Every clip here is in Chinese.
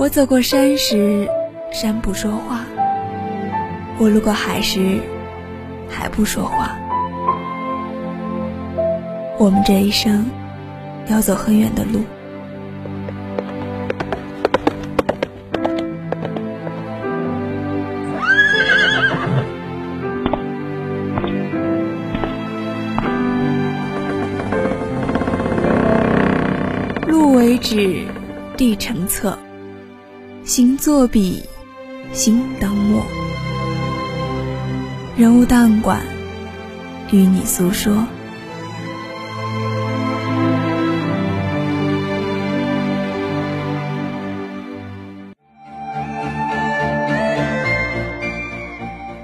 我走过山时，山不说话；我路过海时，海不说话。我们这一生要走很远的路。路为纸，地成册，心作笔，心当墨。人物档案馆，与你诉说。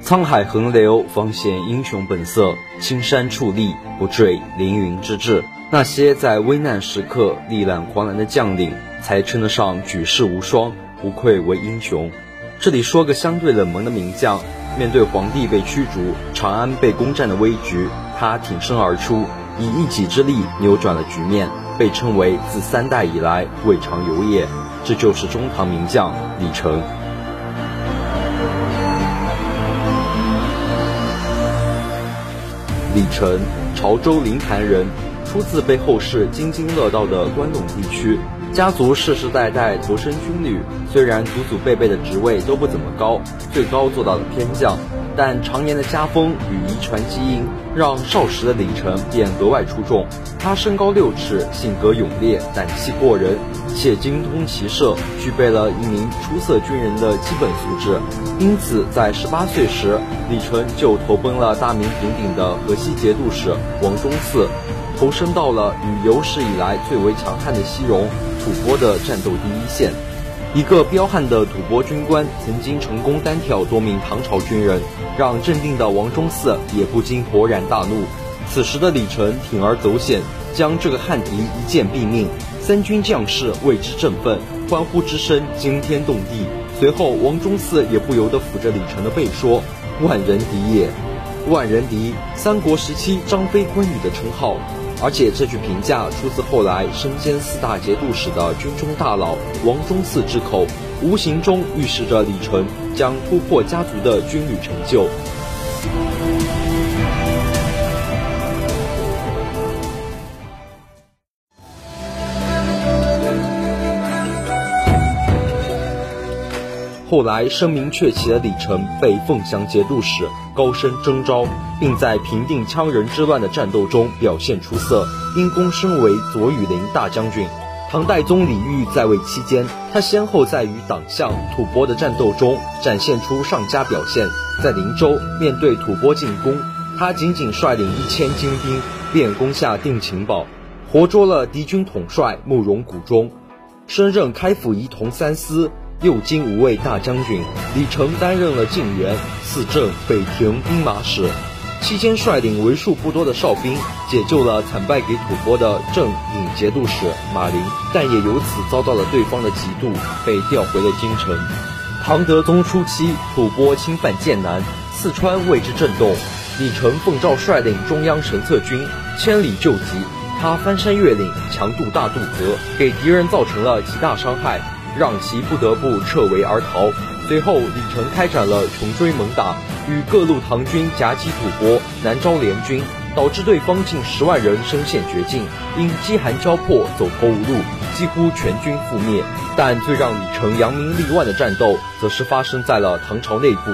沧海横流，方显英雄本色；青山矗立，不坠凌云之志。那些在危难时刻力挽狂澜的将领，才称得上举世无双，不愧为英雄。这里说个相对冷门的名将，面对皇帝被驱逐、长安被攻占的危局，他挺身而出，以一己之力扭转了局面，被称为自三代以来未尝有也。这就是中唐名将李成。李成，潮州临潭人，出自被后世津津乐道的关陇地区。家族世世代代投身军旅，虽然祖祖辈辈的职位都不怎么高，最高做到了偏将，但常年的家风与遗传基因，让少时的李晨便格外出众。他身高六尺，性格勇烈，胆气过人，且精通骑射，具备了一名出色军人的基本素质。因此，在十八岁时，李晨就投奔了大名鼎鼎的河西节度使王忠嗣，投身到了与有史以来最为强悍的西戎。吐蕃的战斗第一线，一个彪悍的吐蕃军官曾经成功单挑多名唐朝军人，让镇定的王忠嗣也不禁勃然大怒。此时的李成铤而走险，将这个汉敌一剑毙命，三军将士为之振奋，欢呼之声惊天动地。随后，王忠嗣也不由得抚着李成的背说：“万人敌也，万人敌，三国时期张飞、关羽的称号。”而且这句评价出自后来身兼四大节度使的军中大佬王宗嗣之口，无形中预示着李纯将突破家族的军旅成就。后来声名鹊起的李成被凤翔节度使高升征召，并在平定羌人之乱的战斗中表现出色，因功升为左羽林大将军。唐代宗李煜在位期间，他先后在与党项、吐蕃的战斗中展现出上佳表现。在灵州面对吐蕃进攻，他仅仅率领一千精兵便攻下定情堡，活捉了敌军统帅慕容谷中，升任开府仪同三司。右京五卫大将军李成担任了晋元、四镇、北庭兵马使，期间率领为数不多的哨兵解救了惨败给吐蕃的正尹节度使马林，但也由此遭到了对方的嫉妒，被调回了京城。唐德宗初期，吐蕃侵犯剑南，四川为之震动，李成奉诏率领中央神策军千里救急，他翻山越岭，强渡大渡河，给敌人造成了极大伤害。让其不得不撤围而逃。随后，李成开展了穷追猛打，与各路唐军夹击吐蕃，南诏联军，导致对方近十万人身陷绝境，因饥寒交迫，走投无路，几乎全军覆灭。但最让李成扬名立万的战斗，则是发生在了唐朝内部。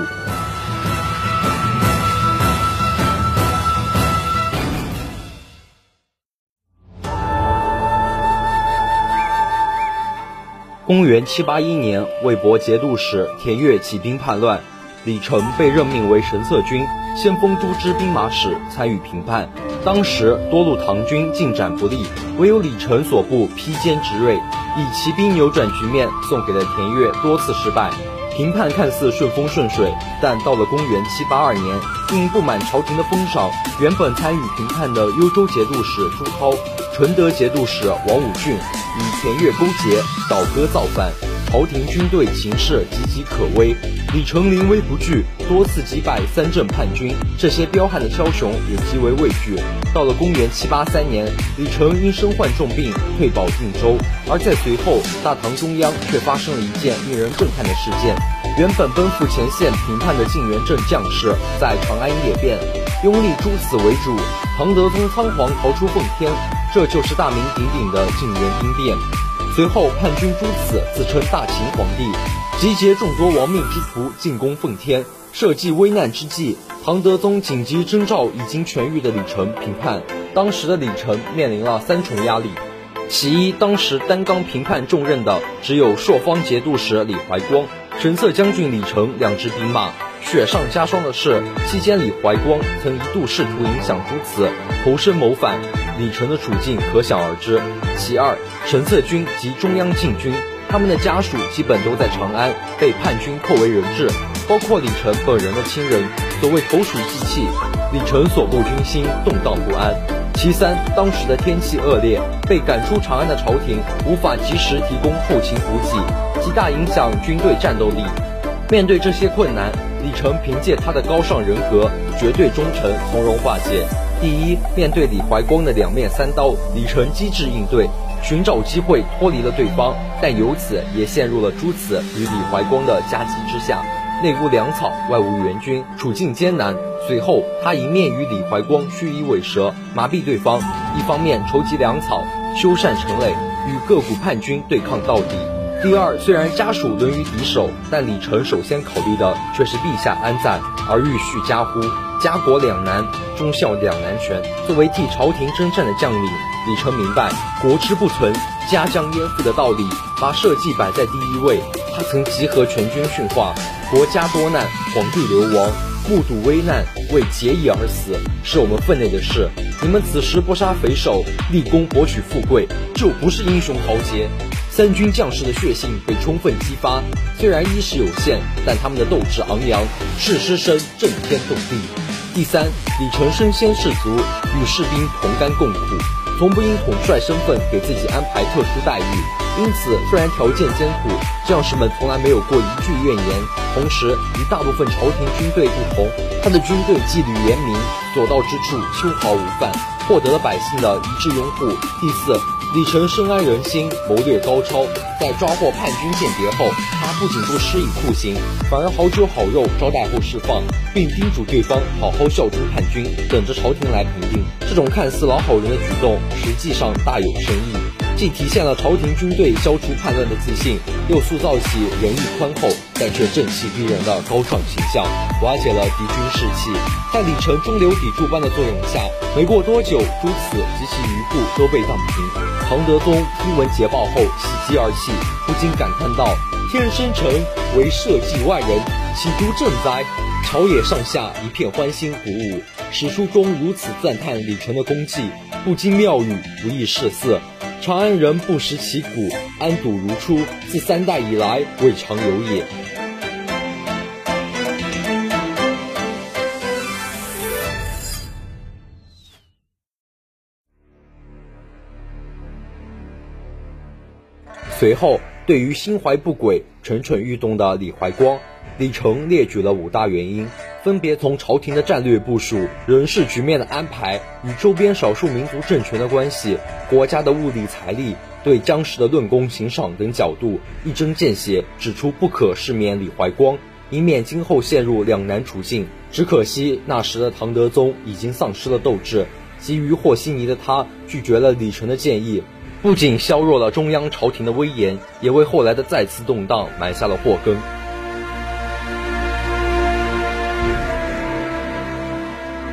公元七八一年，魏博节度使田悦起兵叛乱，李成被任命为神策军先锋都支兵马使，参与平叛。当时多路唐军进展不利，唯有李成所部披坚执锐，以骑兵扭转局面，送给了田悦多次失败。平叛看似顺风顺水，但到了公元七八二年，因不满朝廷的封赏，原本参与平叛的幽州节度使朱涛、纯德节度使王武俊与田悦勾结，倒戈造反。朝廷军队形势岌岌可危，李成临危不惧，多次击败三镇叛军。这些彪悍的枭雄也极为畏惧。到了公元七八三年，李成因身患重病退保定州，而在随后，大唐中央却发生了一件令人震撼的事件：原本奔赴前线平叛的晋元镇将士，在长安夜变，拥立朱此为主。唐德宗仓皇逃出奉天，这就是大名鼎鼎的晋元兵变。随后，叛军朱此自称大秦皇帝，集结众多亡命之徒进攻奉天。社稷危难之际，唐德宗紧急征召已经痊愈的李成平叛。当时的李成面临了三重压力：其一，当时担纲平叛重任的只有朔方节度使李怀光、神策将军李成两支兵马；雪上加霜的是，期间李怀光曾一度试图影响朱此投身谋反。李成的处境可想而知。其二，神策军及中央禁军，他们的家属基本都在长安，被叛军扣为人质，包括李成本人的亲人。所谓投鼠忌器，李成所部军心动荡不安。其三，当时的天气恶劣，被赶出长安的朝廷无法及时提供后勤补给，极大影响军队战斗力。面对这些困难，李成凭借他的高尚人格、绝对忠诚，从容化解。第一，面对李怀光的两面三刀，李成机智应对，寻找机会脱离了对方，但由此也陷入了朱此与李怀光的夹击之下，内无粮草，外无援军，处境艰难。随后，他一面与李怀光虚以委蛇，麻痹对方，一方面筹集粮草，修缮城垒，与各股叛军对抗到底。第二，虽然家属沦于敌手，但李成首先考虑的却是陛下安在，而欲续家乎？家国两难，忠孝两难全。作为替朝廷征战的将领，李成明白国之不存，家将焉附的道理，把社稷摆在第一位。他曾集合全军训话：国家多难，皇帝流亡，目睹危难，为节义而死，是我们分内的事。你们此时不杀匪首，立功博取富贵，就不是英雄豪杰。三军将士的血性被充分激发，虽然衣食有限，但他们的斗志昂扬，誓师声震天动地。第三，李成身先士卒，与士兵同甘共苦，从不因统帅身份给自己安排特殊待遇。因此，虽然条件艰苦，将士们从来没有过一句怨言。同时，与大部分朝廷军队不同，他的军队纪律严明，所到之处秋毫无犯，获得了百姓的一致拥护。第四。李成深谙人心，谋略高超。在抓获叛军间谍后，他不仅不施以酷刑，反而好酒好肉招待后释放，并叮嘱对方好好效忠叛军，等着朝廷来平定。这种看似老好人的举动，实际上大有深意，既体现了朝廷军队消除叛乱的自信，又塑造起仁义宽厚但却正气逼人的高尚形象，瓦解了敌军士气。在李成中流砥柱般的作用下，没过多久，朱此及其余部都被荡平。唐德宗听闻捷报后，喜极而泣，不禁感叹道：“天生臣为社稷外人，岂独正哉？”朝野上下一片欢欣鼓舞。史书中如此赞叹李成的功绩，不经妙语，不易试色。长安人不识其骨，安堵如初，自三代以来未尝有也。随后，对于心怀不轨、蠢蠢欲动的李怀光，李成列举了五大原因，分别从朝廷的战略部署、人事局面的安排、与周边少数民族政权的关系、国家的物力财力、对僵尸的论功行赏等角度，一针见血指出不可赦免李怀光，以免今后陷入两难处境。只可惜那时的唐德宗已经丧失了斗志，急于和稀泥的他拒绝了李成的建议。不仅削弱了中央朝廷的威严，也为后来的再次动荡埋下了祸根。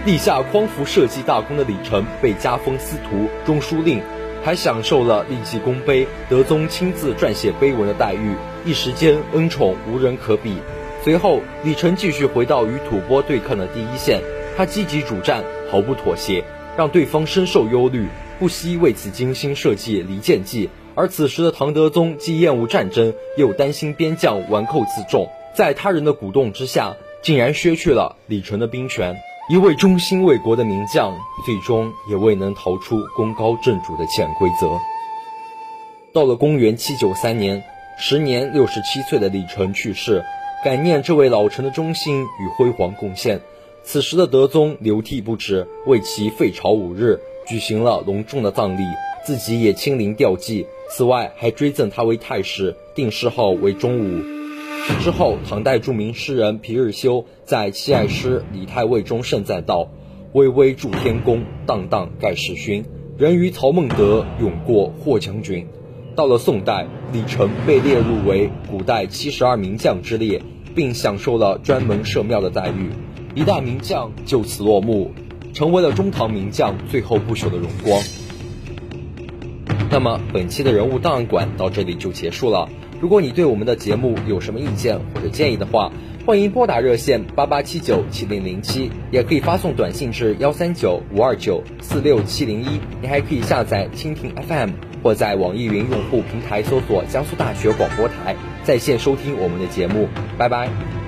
立下匡扶社稷大功的李成被加封司徒、中书令，还享受了立即功碑、德宗亲自撰写碑文的待遇，一时间恩宠无人可比。随后，李晨继续回到与吐蕃对抗的第一线，他积极主战，毫不妥协，让对方深受忧虑，不惜为此精心设计离间计。而此时的唐德宗既厌恶战争，又担心边将顽寇自重，在他人的鼓动之下，竟然削去了李纯的兵权。一位忠心为国的名将，最终也未能逃出功高震主的潜规则。到了公元七九三年，时年六十七岁的李忱去世。感念这位老臣的忠心与辉煌贡献，此时的德宗流涕不止，为其废朝五日，举行了隆重的葬礼，自己也亲临吊祭。此外，还追赠他为太史，定谥号为忠武。之后，唐代著名诗人皮日休在七爱诗《李太尉》中盛赞道：“巍巍筑天宫，荡荡盖世勋。人于曹孟德，勇过霍将军。”到了宋代，李成被列入为古代七十二名将之列，并享受了专门设庙的待遇。一代名将就此落幕，成为了中唐名将最后不朽的荣光。那么，本期的人物档案馆到这里就结束了。如果你对我们的节目有什么意见或者建议的话，欢迎拨打热线八八七九七零零七，也可以发送短信至幺三九五二九四六七零一。你还可以下载蜻蜓 FM。或在网易云用户平台搜索江苏大学广播台，在线收听我们的节目。拜拜。